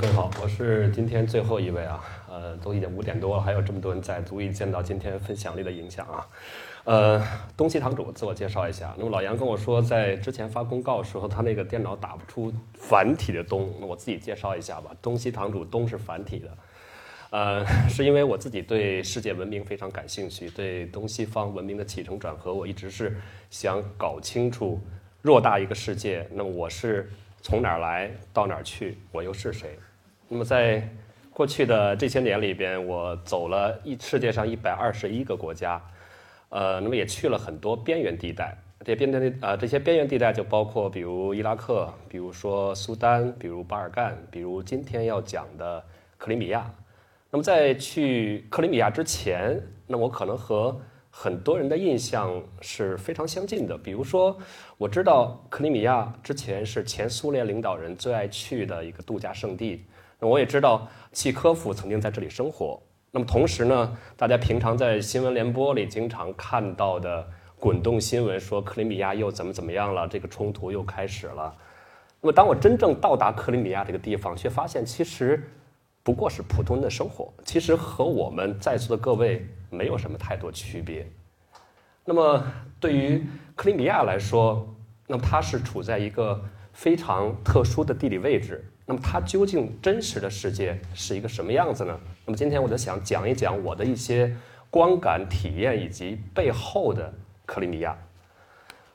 各位好，我是今天最后一位啊，呃，都已经五点多了，还有这么多人在，足以见到今天分享力的影响啊。呃，东西堂主自我介绍一下，那么老杨跟我说，在之前发公告的时候，他那个电脑打不出繁体的东，那我自己介绍一下吧。东西堂主东是繁体的，呃，是因为我自己对世界文明非常感兴趣，对东西方文明的起承转合，我一直是想搞清楚偌大一个世界，那我是。从哪儿来到哪儿去，我又是谁？那么在过去的这些年里边，我走了一世界上一百二十一个国家，呃，那么也去了很多边缘地带。这些边缘地呃，这些边缘地带就包括比如伊拉克，比如说苏丹，比如巴尔干，比如今天要讲的克里米亚。那么在去克里米亚之前，那我可能和很多人的印象是非常相近的，比如说，我知道克里米亚之前是前苏联领导人最爱去的一个度假胜地，那我也知道契科夫曾经在这里生活。那么同时呢，大家平常在新闻联播里经常看到的滚动新闻说克里米亚又怎么怎么样了，这个冲突又开始了。那么当我真正到达克里米亚这个地方，却发现其实不过是普通的生活，其实和我们在座的各位。没有什么太多区别。那么，对于克里米亚来说，那么它是处在一个非常特殊的地理位置。那么，它究竟真实的世界是一个什么样子呢？那么，今天我就想讲一讲我的一些观感体验以及背后的克里米亚。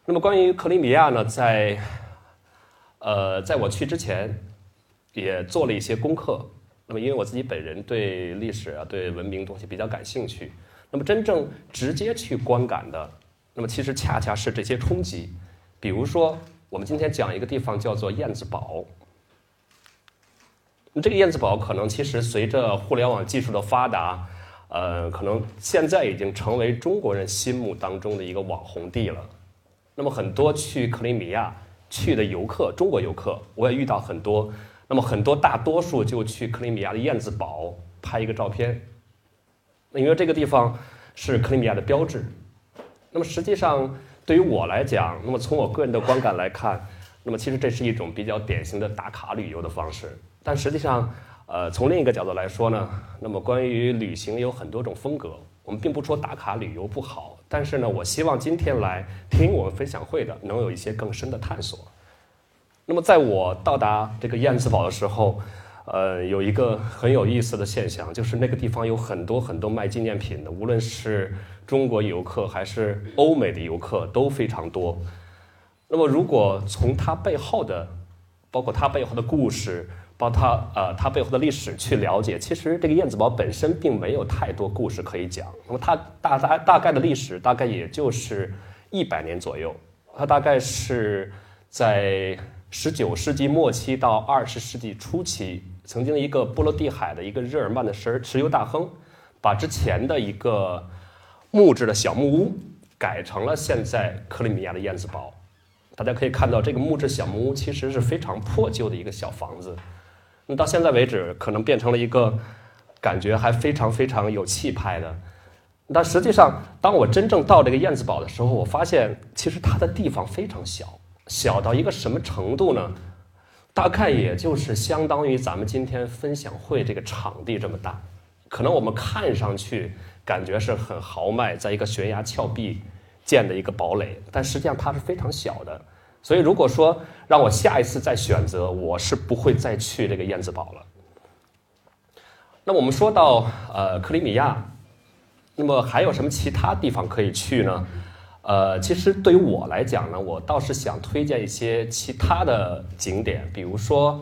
那么，关于克里米亚呢，在呃，在我去之前也做了一些功课。那么，因为我自己本人对历史啊、对文明东西比较感兴趣。那么真正直接去观感的，那么其实恰恰是这些冲击。比如说，我们今天讲一个地方叫做燕子堡。那这个燕子堡可能其实随着互联网技术的发达，呃，可能现在已经成为中国人心目当中的一个网红地了。那么很多去克里米亚去的游客，中国游客，我也遇到很多。那么很多大多数就去克里米亚的燕子堡拍一个照片。因为这个地方是克里米亚的标志，那么实际上对于我来讲，那么从我个人的观感来看，那么其实这是一种比较典型的打卡旅游的方式。但实际上，呃，从另一个角度来说呢，那么关于旅行有很多种风格，我们并不说打卡旅游不好，但是呢，我希望今天来听我们分享会的能有一些更深的探索。那么在我到达这个燕子堡的时候。呃，有一个很有意思的现象，就是那个地方有很多很多卖纪念品的，无论是中国游客还是欧美的游客都非常多。那么，如果从它背后的，包括它背后的故事，包括它呃它背后的历史去了解，其实这个燕子堡本身并没有太多故事可以讲。那么，它大大大概的历史大概也就是一百年左右，它大概是在十九世纪末期到二十世纪初期。曾经一个波罗的海的一个日耳曼的石石油大亨，把之前的一个木质的小木屋改成了现在克里米亚的燕子堡。大家可以看到，这个木质小木屋其实是非常破旧的一个小房子。那到现在为止，可能变成了一个感觉还非常非常有气派的。但实际上，当我真正到这个燕子堡的时候，我发现其实它的地方非常小，小到一个什么程度呢？大概也就是相当于咱们今天分享会这个场地这么大，可能我们看上去感觉是很豪迈，在一个悬崖峭壁建的一个堡垒，但实际上它是非常小的。所以如果说让我下一次再选择，我是不会再去这个燕子堡了。那我们说到呃克里米亚，那么还有什么其他地方可以去呢？呃，其实对于我来讲呢，我倒是想推荐一些其他的景点，比如说，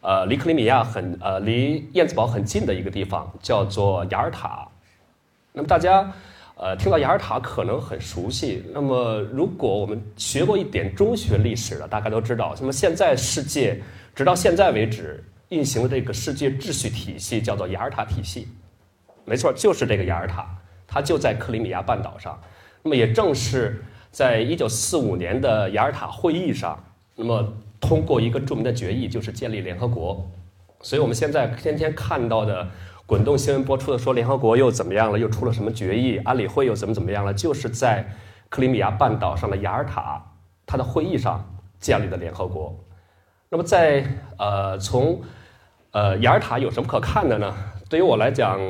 呃，离克里米亚很呃离燕子堡很近的一个地方叫做雅尔塔。那么大家呃听到雅尔塔可能很熟悉。那么如果我们学过一点中学历史的，大概都知道，那么现在世界直到现在为止运行的这个世界秩序体系叫做雅尔塔体系。没错，就是这个雅尔塔，它就在克里米亚半岛上。那么也正是在一九四五年的雅尔塔会议上，那么通过一个著名的决议，就是建立联合国。所以我们现在天天看到的滚动新闻播出的说联合国又怎么样了，又出了什么决议，安理会又怎么怎么样了，就是在克里米亚半岛上的雅尔塔，它的会议上建立的联合国。那么在呃从呃，雅尔塔有什么可看的呢？对于我来讲，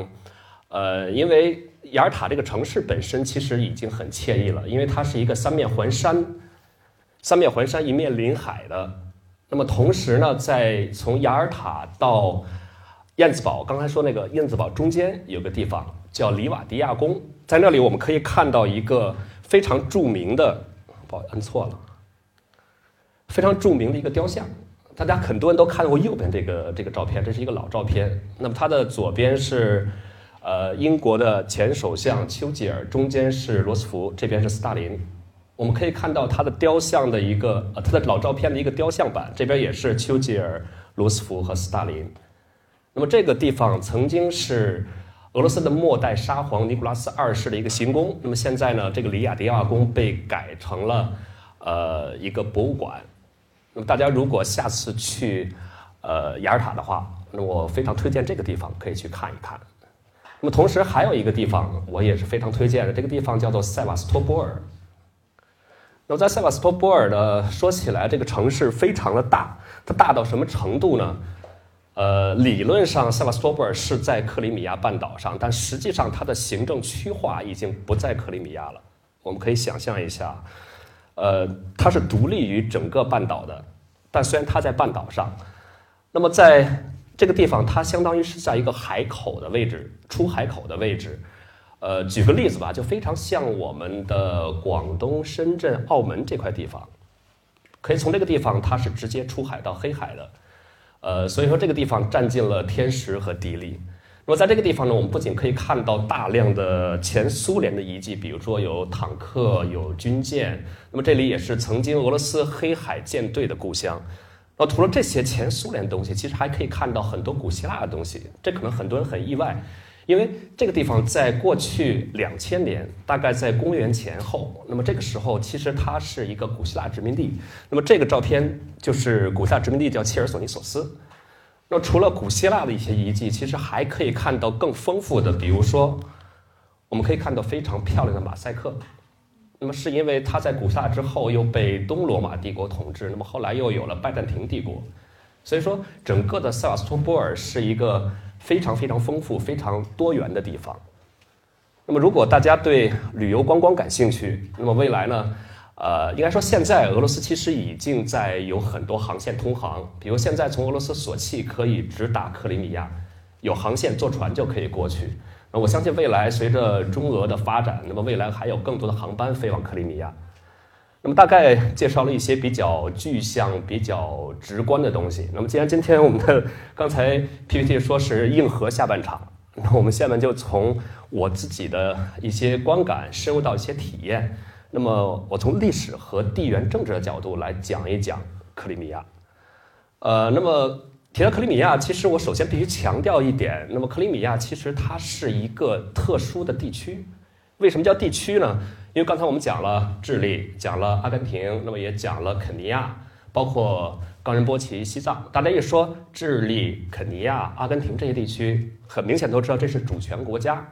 呃，因为雅尔塔这个城市本身其实已经很惬意了，因为它是一个三面环山、三面环山、一面临海的。那么同时呢，在从雅尔塔到燕子堡，刚才说那个燕子堡中间有个地方叫里瓦迪亚宫，在那里我们可以看到一个非常著名的，不好，摁错了，非常著名的一个雕像。大家很多人都看过右边这个这个照片，这是一个老照片。那么它的左边是呃英国的前首相丘吉尔，中间是罗斯福，这边是斯大林。我们可以看到他的雕像的一个，呃，他的老照片的一个雕像版，这边也是丘吉尔、罗斯福和斯大林。那么这个地方曾经是俄罗斯的末代沙皇尼古拉斯二世的一个行宫。那么现在呢，这个里亚迪亚宫被改成了呃一个博物馆。那么大家如果下次去呃雅尔塔的话，那我非常推荐这个地方可以去看一看。那么同时还有一个地方我也是非常推荐的，这个地方叫做塞瓦斯托波尔。那么在塞瓦斯托波尔呢，说起来这个城市非常的大，它大到什么程度呢？呃，理论上塞瓦斯托波尔是在克里米亚半岛上，但实际上它的行政区划已经不在克里米亚了。我们可以想象一下，呃，它是独立于整个半岛的，但虽然它在半岛上，那么在这个地方，它相当于是在一个海口的位置，出海口的位置。呃，举个例子吧，就非常像我们的广东、深圳、澳门这块地方，可以从这个地方它是直接出海到黑海的，呃，所以说这个地方占尽了天时和地利。那么在这个地方呢，我们不仅可以看到大量的前苏联的遗迹，比如说有坦克、有军舰，那么这里也是曾经俄罗斯黑海舰队的故乡。那除了这些前苏联的东西，其实还可以看到很多古希腊的东西，这可能很多人很意外。因为这个地方在过去两千年，大概在公元前后，那么这个时候其实它是一个古希腊殖民地。那么这个照片就是古希腊殖民地叫切尔索尼索斯。那除了古希腊的一些遗迹，其实还可以看到更丰富的，比如说我们可以看到非常漂亮的马赛克。那么是因为它在古希腊之后又被东罗马帝国统治，那么后来又有了拜占庭帝国，所以说整个的塞瓦斯托波尔是一个。非常非常丰富、非常多元的地方。那么，如果大家对旅游观光感兴趣，那么未来呢？呃，应该说现在俄罗斯其实已经在有很多航线通航，比如现在从俄罗斯索契可以直达克里米亚，有航线坐船就可以过去。那我相信未来随着中俄的发展，那么未来还有更多的航班飞往克里米亚。那么大概介绍了一些比较具象、比较直观的东西。那么既然今天我们的刚才 PPT 说是硬核下半场，那我们下面就从我自己的一些观感深入到一些体验。那么我从历史和地缘政治的角度来讲一讲克里米亚。呃，那么提到克里米亚，其实我首先必须强调一点，那么克里米亚其实它是一个特殊的地区。为什么叫地区呢？因为刚才我们讲了智利，讲了阿根廷，那么也讲了肯尼亚，包括冈仁波齐、西藏。大家一说智利、肯尼亚、阿根廷这些地区，很明显都知道这是主权国家。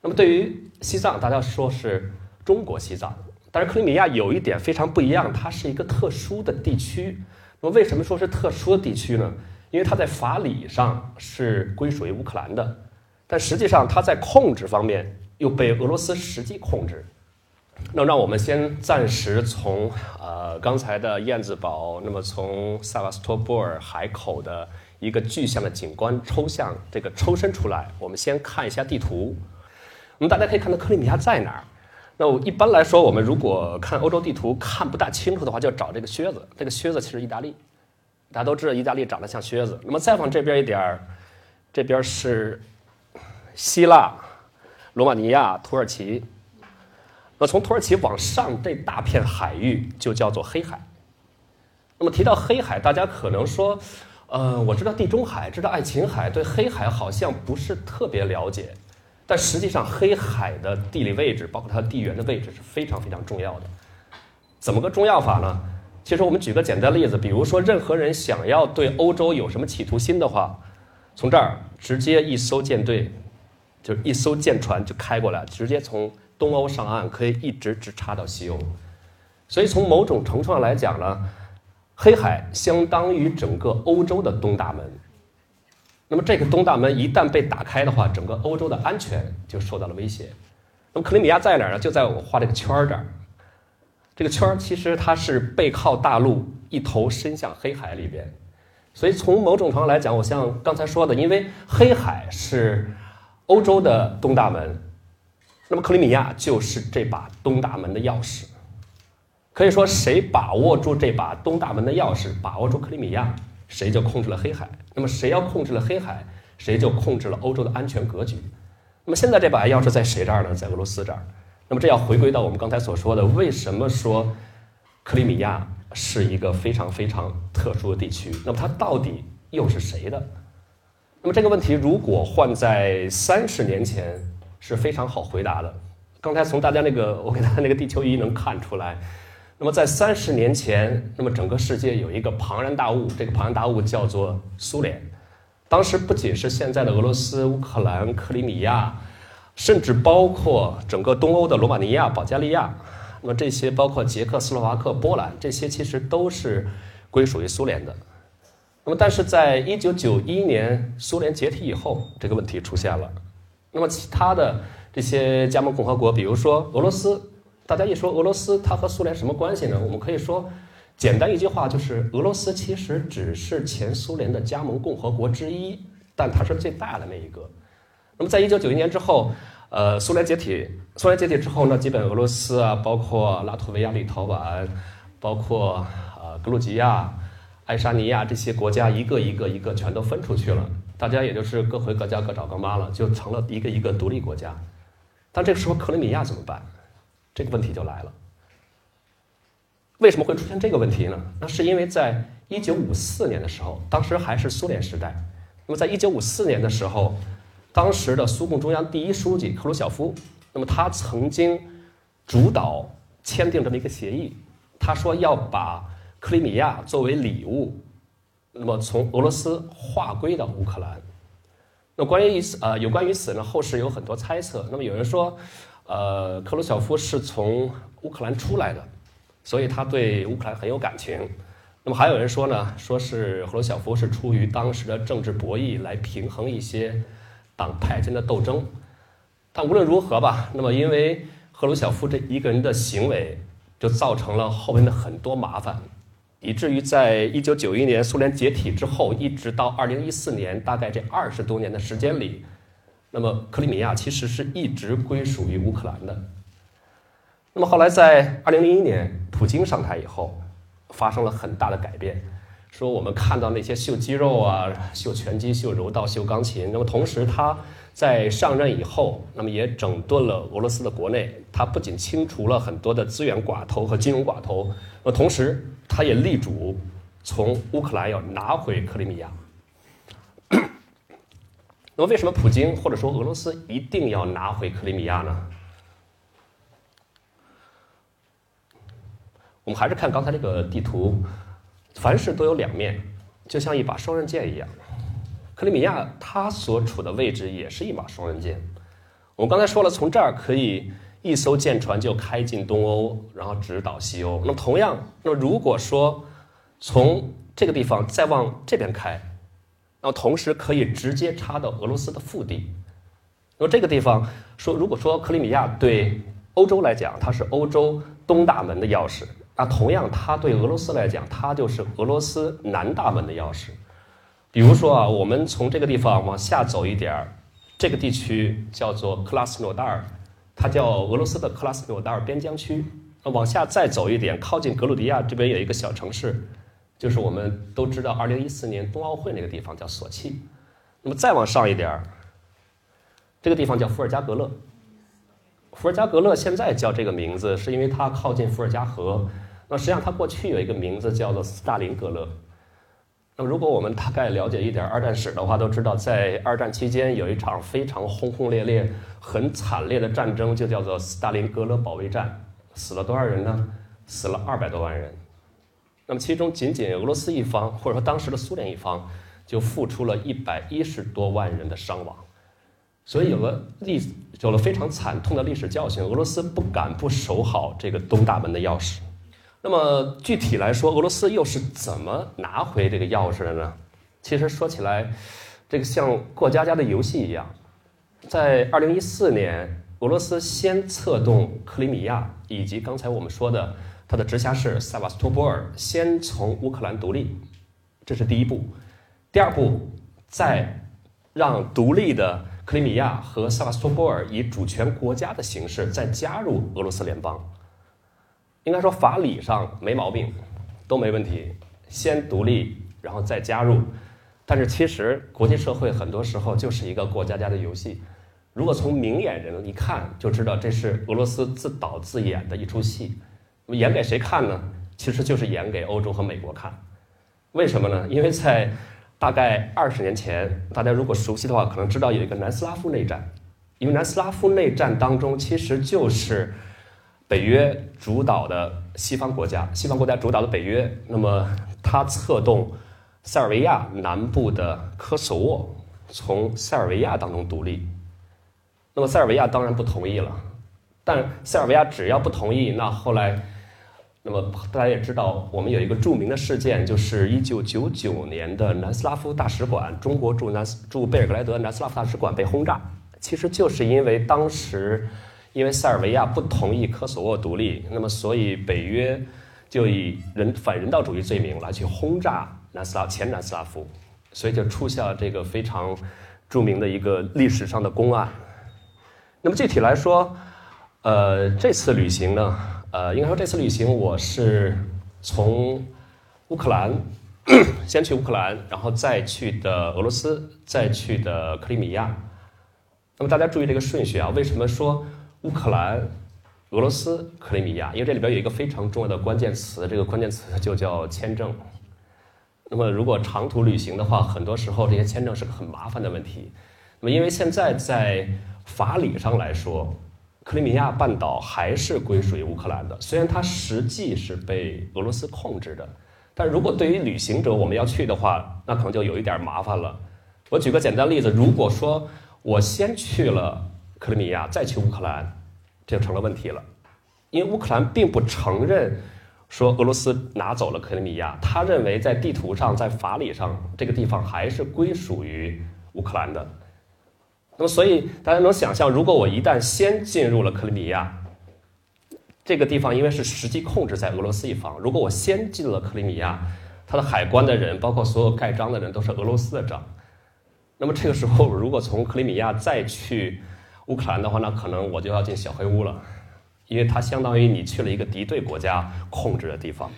那么对于西藏，大家说是中国西藏，但是克里米亚有一点非常不一样，它是一个特殊的地区。那么为什么说是特殊的地区呢？因为它在法理上是归属于乌克兰的，但实际上它在控制方面又被俄罗斯实际控制。那让我们先暂时从呃刚才的燕子堡，那么从塞瓦斯托波尔海口的一个具象的景观抽象这个抽身出来，我们先看一下地图。我们大家可以看到克里米亚在哪儿？那我一般来说，我们如果看欧洲地图看不大清楚的话，就找这个靴子。这个靴子其实意大利，大家都知道意大利长得像靴子。那么再往这边一点儿，这边是希腊、罗马尼亚、土耳其。那从土耳其往上这大片海域就叫做黑海。那么提到黑海，大家可能说，呃，我知道地中海，知道爱琴海，对黑海好像不是特别了解。但实际上，黑海的地理位置，包括它地缘的位置是非常非常重要的。怎么个重要法呢？其实我们举个简单例子，比如说，任何人想要对欧洲有什么企图心的话，从这儿直接一艘舰队，就是一艘舰船就开过来，直接从。东欧上岸可以一直直插到西欧，所以从某种程度上来讲呢，黑海相当于整个欧洲的东大门。那么这个东大门一旦被打开的话，整个欧洲的安全就受到了威胁。那么克里米亚在哪儿呢？就在我画这个圈儿这儿。这个圈儿其实它是背靠大陆，一头伸向黑海里边。所以从某种程度来讲，我像刚才说的，因为黑海是欧洲的东大门，那么克里米亚就是这把东大门的钥匙。可以说，谁把握住这把东大门的钥匙，把握住克里米亚，谁就控制了黑海。那么谁要控制了黑海，谁就控制了欧洲的安全格局。那么现在这把钥匙在谁这儿呢？在俄罗斯这儿。那么这要回归到我们刚才所说的，为什么说克里米亚是一个非常非常特殊的地区？那么它到底又是谁的？那么这个问题如果换在三十年前是非常好回答的。刚才从大家那个我给大家那个地球仪能看出来，那么在三十年前，那么整个世界有一个庞然大物，这个庞然大物叫做苏联。当时不仅是现在的俄罗斯、乌克兰、克里米亚，甚至包括整个东欧的罗马尼亚、保加利亚，那么这些包括捷克斯洛伐克、波兰，这些其实都是归属于苏联的。那么，但是在一九九一年苏联解体以后，这个问题出现了。那么，其他的这些加盟共和国，比如说俄罗斯，大家一说俄罗斯，它和苏联什么关系呢？我们可以说。简单一句话就是，俄罗斯其实只是前苏联的加盟共和国之一，但它是最大的那一个。那么，在一九九一年之后，呃，苏联解体，苏联解体之后呢，基本俄罗斯啊，包括拉脱维亚、立陶宛，包括呃格鲁吉亚、爱沙尼亚这些国家，一个一个一个全都分出去了，大家也就是各回各家各找各妈了，就成了一个一个独立国家。但这个时候，克里米亚怎么办？这个问题就来了。为什么会出现这个问题呢？那是因为在一九五四年的时候，当时还是苏联时代。那么在一九五四年的时候，当时的苏共中央第一书记克鲁晓夫，那么他曾经主导签订这么一个协议，他说要把克里米亚作为礼物，那么从俄罗斯划归到乌克兰。那关于此呃有关于此呢，后世有很多猜测。那么有人说，呃，克鲁晓夫是从乌克兰出来的。所以他对乌克兰很有感情。那么还有人说呢，说是赫鲁晓夫是出于当时的政治博弈来平衡一些党派间的斗争。但无论如何吧，那么因为赫鲁晓夫这一个人的行为，就造成了后面的很多麻烦，以至于在一九九一年苏联解体之后，一直到二零一四年，大概这二十多年的时间里，那么克里米亚其实是一直归属于乌克兰的。那么后来，在二零零一年，普京上台以后，发生了很大的改变。说我们看到那些秀肌肉啊、秀拳击、秀柔道、秀钢琴。那么同时，他在上任以后，那么也整顿了俄罗斯的国内。他不仅清除了很多的资源寡头和金融寡头，那同时，他也力主从乌克兰要拿回克里米亚。那么，为什么普京或者说俄罗斯一定要拿回克里米亚呢？我们还是看刚才这个地图，凡事都有两面，就像一把双刃剑一样。克里米亚它所处的位置也是一把双刃剑。我们刚才说了，从这儿可以一艘舰船就开进东欧，然后直捣西欧。那么同样，那么如果说从这个地方再往这边开，那么同时可以直接插到俄罗斯的腹地。那么这个地方说，如果说克里米亚对欧洲来讲，它是欧洲东大门的钥匙。那同样，它对俄罗斯来讲，它就是俄罗斯南大门的钥匙。比如说啊，我们从这个地方往下走一点儿，这个地区叫做克拉斯诺达尔，它叫俄罗斯的克拉斯诺达尔边疆区。往下再走一点，靠近格鲁迪亚这边有一个小城市，就是我们都知道2014年冬奥会那个地方叫索契。那么再往上一点儿，这个地方叫伏尔加格勒。伏尔加格勒现在叫这个名字，是因为它靠近伏尔加河。那实际上它过去有一个名字叫做斯大林格勒。如果我们大概了解一点二战史的话，都知道在二战期间有一场非常轰轰烈烈、很惨烈的战争，就叫做斯大林格勒保卫战。死了多少人呢？死了二百多万人。那么其中仅仅俄罗斯一方，或者说当时的苏联一方，就付出了一百一十多万人的伤亡。所以有了历有了非常惨痛的历史教训，俄罗斯不敢不守好这个东大门的钥匙。那么具体来说，俄罗斯又是怎么拿回这个钥匙的呢？其实说起来，这个像过家家的游戏一样。在二零一四年，俄罗斯先策动克里米亚以及刚才我们说的它的直辖市塞瓦斯托波尔先从乌克兰独立，这是第一步。第二步，再让独立的克里米亚和塞瓦斯托波尔以主权国家的形式再加入俄罗斯联邦。应该说法理上没毛病，都没问题。先独立，然后再加入。但是其实国际社会很多时候就是一个过家家的游戏。如果从明眼人一看就知道，这是俄罗斯自导自演的一出戏。演给谁看呢？其实就是演给欧洲和美国看。为什么呢？因为在大概二十年前，大家如果熟悉的话，可能知道有一个南斯拉夫内战。因为南斯拉夫内战当中，其实就是北约主导的西方国家，西方国家主导的北约。那么他策动塞尔维亚南部的科索沃从塞尔维亚当中独立。那么塞尔维亚当然不同意了，但塞尔维亚只要不同意，那后来，那么大家也知道，我们有一个著名的事件，就是一九九九年的南斯拉夫大使馆，中国驻南斯驻贝尔格莱德南斯拉夫大使馆被轰炸，其实就是因为当时，因为塞尔维亚不同意科索沃独立，那么所以北约就以人反人道主义罪名来去轰炸南斯拉前南斯拉夫，所以就出现了这个非常著名的一个历史上的公案。那么具体来说，呃，这次旅行呢，呃，应该说这次旅行我是从乌克兰 先去乌克兰，然后再去的俄罗斯，再去的克里米亚。那么大家注意这个顺序啊，为什么说乌克兰、俄罗斯、克里米亚？因为这里边有一个非常重要的关键词，这个关键词就叫签证。那么如果长途旅行的话，很多时候这些签证是个很麻烦的问题。那么因为现在在法理上来说，克里米亚半岛还是归属于乌克兰的。虽然它实际是被俄罗斯控制的，但如果对于旅行者我们要去的话，那可能就有一点麻烦了。我举个简单例子，如果说我先去了克里米亚，再去乌克兰，这就成了问题了。因为乌克兰并不承认说俄罗斯拿走了克里米亚，他认为在地图上、在法理上，这个地方还是归属于乌克兰的。那么，所以大家能想象，如果我一旦先进入了克里米亚这个地方，因为是实际控制在俄罗斯一方，如果我先进了克里米亚，它的海关的人，包括所有盖章的人，都是俄罗斯的章。那么这个时候，如果从克里米亚再去乌克兰的话，那可能我就要进小黑屋了，因为它相当于你去了一个敌对国家控制的地方。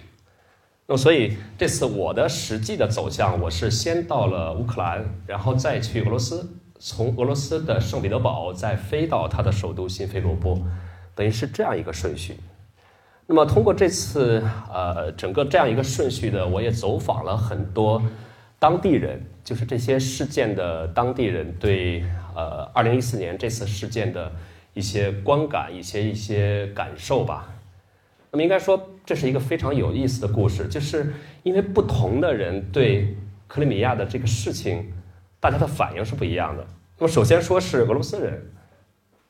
那么，所以这次我的实际的走向，我是先到了乌克兰，然后再去俄罗斯。从俄罗斯的圣彼得堡再飞到它的首都新菲罗波，等于是这样一个顺序。那么通过这次呃整个这样一个顺序的，我也走访了很多当地人，就是这些事件的当地人对呃二零一四年这次事件的一些观感、一些一些感受吧。那么应该说这是一个非常有意思的故事，就是因为不同的人对克里米亚的这个事情。大家的反应是不一样的。那么，首先说是俄罗斯人，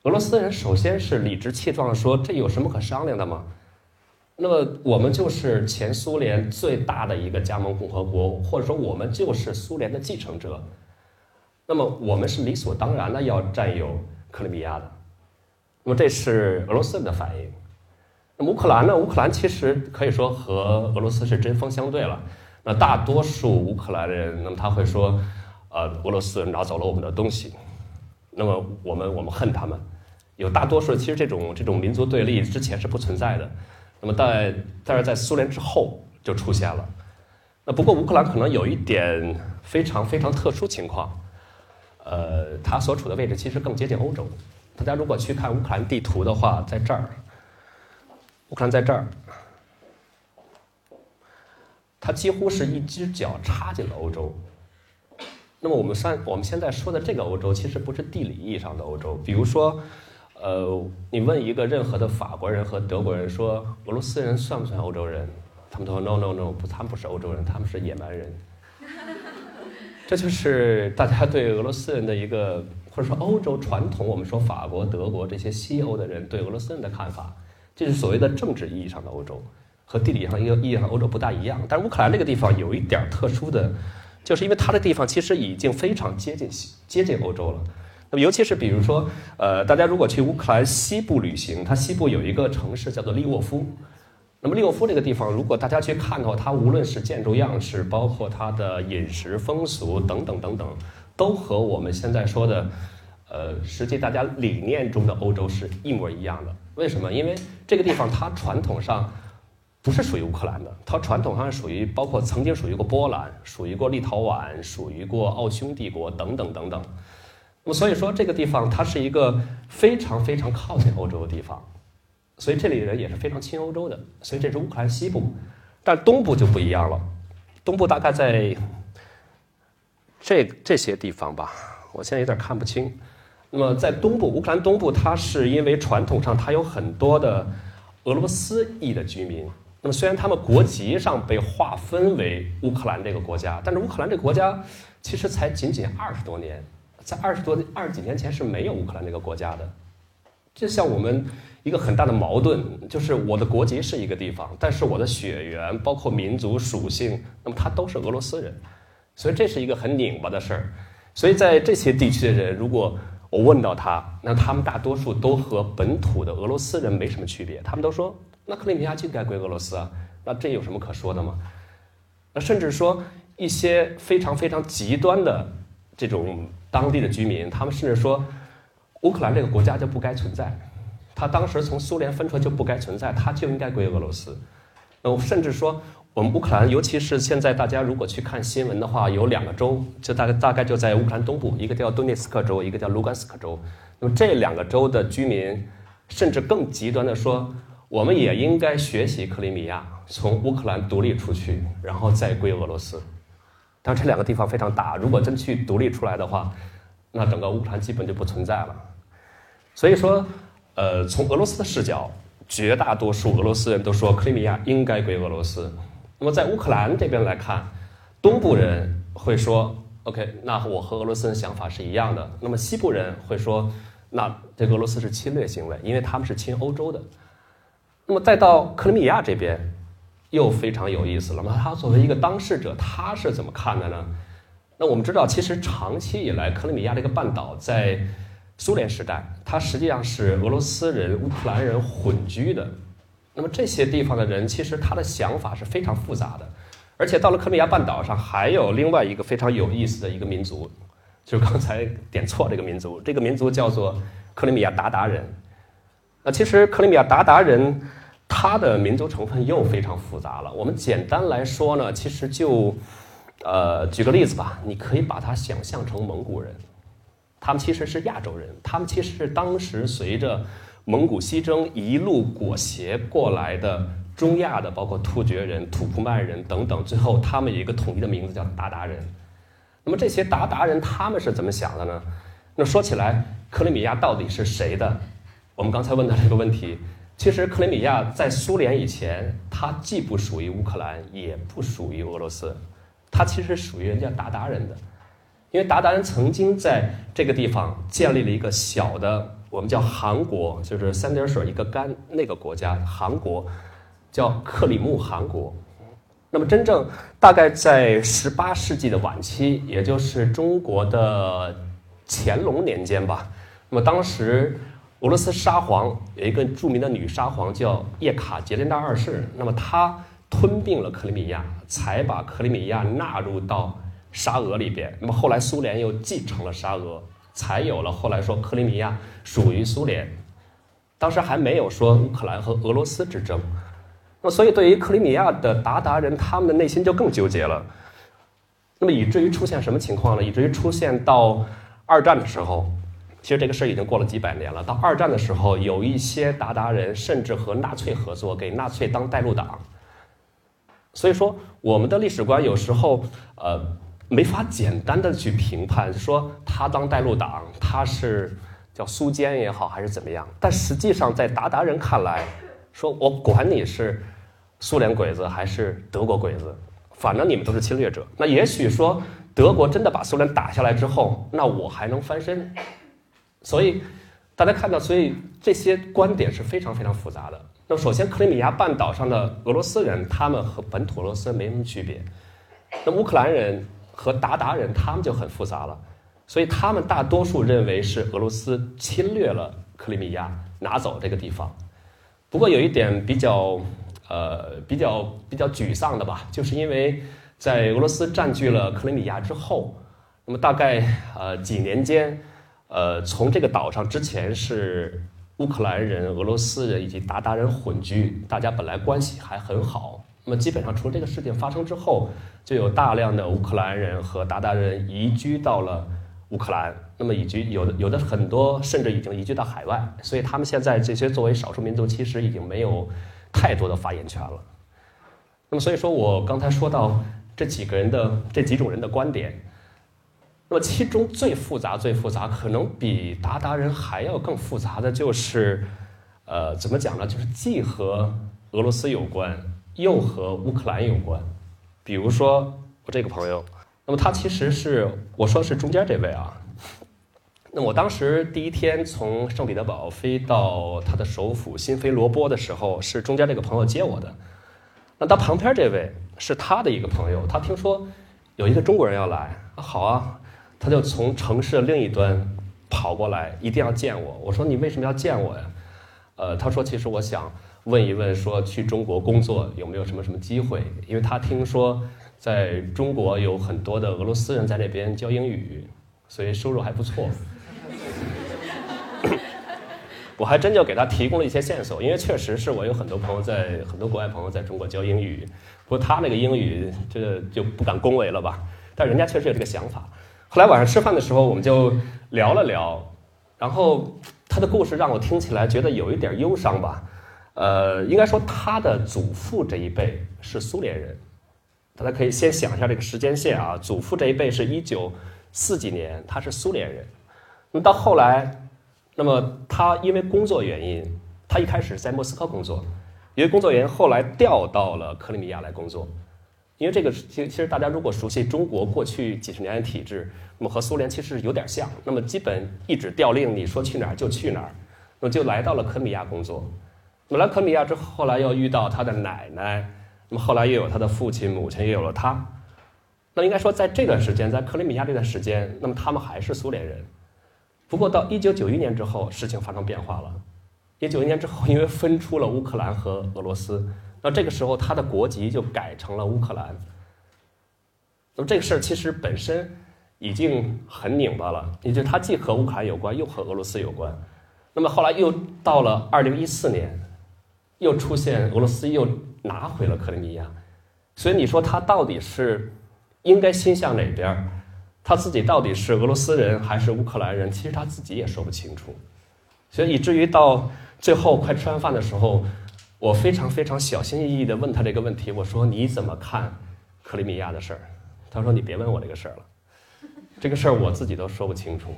俄罗斯人首先是理直气壮的说：“这有什么可商量的吗？”那么，我们就是前苏联最大的一个加盟共和国，或者说我们就是苏联的继承者。那么，我们是理所当然的要占有克里米亚的。那么，这是俄罗斯的反应。那么，乌克兰呢？乌克兰其实可以说和俄罗斯是针锋相对了。那大多数乌克兰人，那么他会说。呃，俄罗斯拿走了我们的东西，那么我们我们恨他们。有大多数其实这种这种民族对立之前是不存在的，那么在但是在苏联之后就出现了。那不过乌克兰可能有一点非常非常特殊情况，呃，它所处的位置其实更接近欧洲。大家如果去看乌克兰地图的话，在这儿，乌克兰在这儿，它几乎是一只脚插进了欧洲。那么我们算我们现在说的这个欧洲，其实不是地理意义上的欧洲。比如说，呃，你问一个任何的法国人和德国人说，俄罗斯人算不算欧洲人？他们都说 no no no，不，他们不是欧洲人，他们是野蛮人。这就是大家对俄罗斯人的一个，或者说欧洲传统，我们说法国、德国这些西欧的人对俄罗斯人的看法，这是所谓的政治意义上的欧洲，和地理上一个意义上欧洲不大一样。但是乌克兰这个地方有一点特殊的。就是因为它的地方其实已经非常接近接近欧洲了。那么尤其是比如说，呃，大家如果去乌克兰西部旅行，它西部有一个城市叫做利沃夫。那么利沃夫这个地方，如果大家去看的话，它无论是建筑样式，包括它的饮食风俗等等等等，都和我们现在说的，呃，实际大家理念中的欧洲是一模一样的。为什么？因为这个地方它传统上。不是属于乌克兰的，它传统上属于包括曾经属于过波兰，属于过立陶宛，属于过奥匈帝国等等等等。那么所以说这个地方它是一个非常非常靠近欧洲的地方，所以这里人也是非常亲欧洲的。所以这是乌克兰西部，但东部就不一样了。东部大概在这这些地方吧，我现在有点看不清。那么在东部，乌克兰东部，它是因为传统上它有很多的俄罗斯裔的居民。那么，虽然他们国籍上被划分为乌克兰这个国家，但是乌克兰这个国家其实才仅仅二十多年，在二十多二十几年前是没有乌克兰这个国家的。就像我们一个很大的矛盾，就是我的国籍是一个地方，但是我的血缘包括民族属性，那么他都是俄罗斯人，所以这是一个很拧巴的事儿。所以在这些地区的人，如果我问到他，那他们大多数都和本土的俄罗斯人没什么区别，他们都说。那克里米亚就该归俄罗斯啊？那这有什么可说的吗？那甚至说一些非常非常极端的这种当地的居民，他们甚至说乌克兰这个国家就不该存在，他当时从苏联分出来就不该存在，他就应该归俄罗斯。呃，甚至说我们乌克兰，尤其是现在大家如果去看新闻的话，有两个州，就大概大概就在乌克兰东部，一个叫顿涅茨克州，一个叫卢甘斯克州。那么这两个州的居民，甚至更极端的说。我们也应该学习克里米亚，从乌克兰独立出去，然后再归俄罗斯。但这两个地方非常大，如果真去独立出来的话，那整个乌克兰基本就不存在了。所以说，呃，从俄罗斯的视角，绝大多数俄罗斯人都说克里米亚应该归俄罗斯。那么在乌克兰这边来看，东部人会说：“OK，那我和俄罗斯的想法是一样的。”那么西部人会说：“那这俄罗斯是侵略行为，因为他们是亲欧洲的。”那么再到克里米亚这边，又非常有意思了。那么他作为一个当事者，他是怎么看的呢？那我们知道，其实长期以来，克里米亚这个半岛在苏联时代，它实际上是俄罗斯人、乌克兰人混居的。那么这些地方的人，其实他的想法是非常复杂的。而且到了克里米亚半岛上，还有另外一个非常有意思的一个民族，就是刚才点错这个民族，这个民族叫做克里米亚鞑靼人。那其实克里米亚鞑靼人，他的民族成分又非常复杂了。我们简单来说呢，其实就，呃，举个例子吧，你可以把它想象成蒙古人，他们其实是亚洲人，他们其实是当时随着蒙古西征一路裹挟过来的中亚的，包括突厥人、土库曼人等等，最后他们有一个统一的名字叫鞑靼人。那么这些鞑靼人他们是怎么想的呢？那说起来，克里米亚到底是谁的？我们刚才问的这个问题，其实克里米亚在苏联以前，它既不属于乌克兰，也不属于俄罗斯，它其实属于人家鞑靼人的，因为鞑靼人曾经在这个地方建立了一个小的，我们叫韩国，就是三点水一个干那个国家，韩国叫克里木韩国。那么真正大概在十八世纪的晚期，也就是中国的乾隆年间吧，那么当时。俄罗斯沙皇有一个著名的女沙皇叫叶卡捷琳娜二世，那么她吞并了克里米亚，才把克里米亚纳入到沙俄里边。那么后来苏联又继承了沙俄，才有了后来说克里米亚属于苏联。当时还没有说乌克兰和俄罗斯之争。那么所以对于克里米亚的鞑靼人，他们的内心就更纠结了。那么以至于出现什么情况呢？以至于出现到二战的时候。其实这个事儿已经过了几百年了。到二战的时候，有一些鞑靼人甚至和纳粹合作，给纳粹当带路党。所以说，我们的历史观有时候呃没法简单的去评判，说他当带路党，他是叫苏奸也好，还是怎么样。但实际上，在鞑靼人看来，说我管你是苏联鬼子还是德国鬼子，反正你们都是侵略者。那也许说德国真的把苏联打下来之后，那我还能翻身。所以，大家看到，所以这些观点是非常非常复杂的。那，首先，克里米亚半岛上的俄罗斯人，他们和本土俄罗斯没什么区别。那乌克兰人和鞑靼人他们就很复杂了，所以他们大多数认为是俄罗斯侵略了克里米亚，拿走这个地方。不过有一点比较，呃，比较比较沮丧的吧，就是因为在俄罗斯占据了克里米亚之后，那么大概呃几年间，呃，从这个岛上之前是乌克兰人、俄罗斯人以及鞑靼人混居，大家本来关系还很好。那么基本上，除了这个事件发生之后，就有大量的乌克兰人和鞑靼人移居到了乌克兰。那么移居有的有的很多甚至已经移居到海外，所以他们现在这些作为少数民族，其实已经没有太多的发言权了。那么所以说我刚才说到这几个人的这几种人的观点，那么其中最复杂最复杂，可能比鞑靼人还要更复杂的就是，呃，怎么讲呢？就是既和俄罗斯有关。又和乌克兰有关，比如说我这个朋友，那么他其实是我说是中间这位啊。那我当时第一天从圣彼得堡飞到他的首府新菲罗波的时候，是中间这个朋友接我的。那他旁边这位是他的一个朋友，他听说有一个中国人要来，好啊，他就从城市的另一端跑过来，一定要见我。我说你为什么要见我呀？呃，他说其实我想。问一问，说去中国工作有没有什么什么机会？因为他听说在中国有很多的俄罗斯人在那边教英语，所以收入还不错。我还真就给他提供了一些线索，因为确实是我有很多朋友在很多国外朋友在中国教英语，不过他那个英语这就不敢恭维了吧？但人家确实有这个想法。后来晚上吃饭的时候，我们就聊了聊，然后他的故事让我听起来觉得有一点忧伤吧。呃，应该说他的祖父这一辈是苏联人，大家可以先想一下这个时间线啊。祖父这一辈是一九四几年，他是苏联人。那么到后来，那么他因为工作原因，他一开始在莫斯科工作，因为工作原因后来调到了克里米亚来工作。因为这个其其实大家如果熟悉中国过去几十年的体制，那么和苏联其实有点像。那么基本一纸调令，你说去哪儿就去哪儿，那么就来到了克里米亚工作。那么来克里米亚之后，后来又遇到他的奶奶，那么后来又有他的父亲、母亲，又有了他。那应该说，在这段时间，在克里米亚这段时间，那么他们还是苏联人。不过到一九九一年之后，事情发生变化了。一九九一年之后，因为分出了乌克兰和俄罗斯，那这个时候他的国籍就改成了乌克兰。那么这个事儿其实本身已经很拧巴了，也就他既和乌克兰有关，又和俄罗斯有关。那么后来又到了二零一四年。又出现俄罗斯又拿回了克里米亚，所以你说他到底是应该心向哪边？他自己到底是俄罗斯人还是乌克兰人？其实他自己也说不清楚。所以以至于到最后快吃完饭的时候，我非常非常小心翼翼地问他这个问题：我说你怎么看克里米亚的事儿？他说你别问我这个事儿了，这个事儿我自己都说不清楚。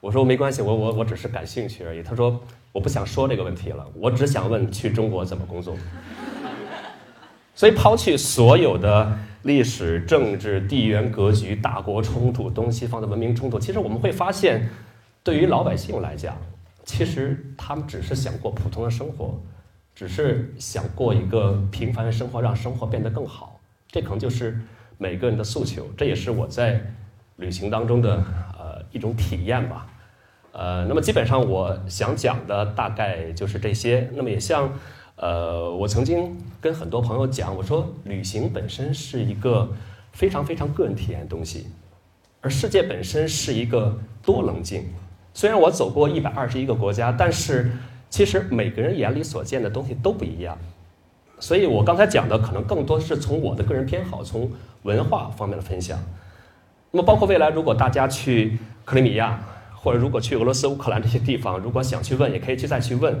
我说没关系，我我我只是感兴趣而已。他说我不想说这个问题了，我只想问去中国怎么工作。所以抛去所有的历史、政治、地缘格局、大国冲突、东西方的文明冲突，其实我们会发现，对于老百姓来讲，其实他们只是想过普通的生活，只是想过一个平凡的生活，让生活变得更好。这可能就是每个人的诉求。这也是我在旅行当中的。一种体验吧，呃，那么基本上我想讲的大概就是这些。那么也像，呃，我曾经跟很多朋友讲，我说旅行本身是一个非常非常个人体验的东西，而世界本身是一个多棱镜。虽然我走过一百二十一个国家，但是其实每个人眼里所见的东西都不一样。所以我刚才讲的可能更多是从我的个人偏好，从文化方面的分享。那么包括未来如果大家去。克里米亚，或者如果去俄罗斯、乌克兰这些地方，如果想去问，也可以去再去问。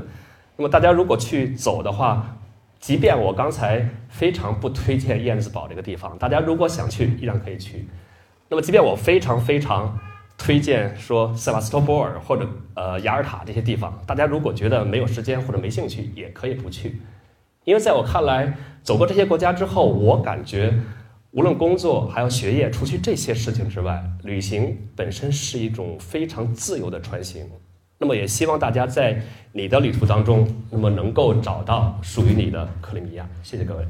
那么大家如果去走的话，即便我刚才非常不推荐燕子堡这个地方，大家如果想去，依然可以去。那么即便我非常非常推荐说塞瓦斯托波尔或者呃雅尔塔这些地方，大家如果觉得没有时间或者没兴趣，也可以不去。因为在我看来，走过这些国家之后，我感觉。无论工作还有学业，除去这些事情之外，旅行本身是一种非常自由的穿行。那么，也希望大家在你的旅途当中，那么能够找到属于你的克里米亚。谢谢各位。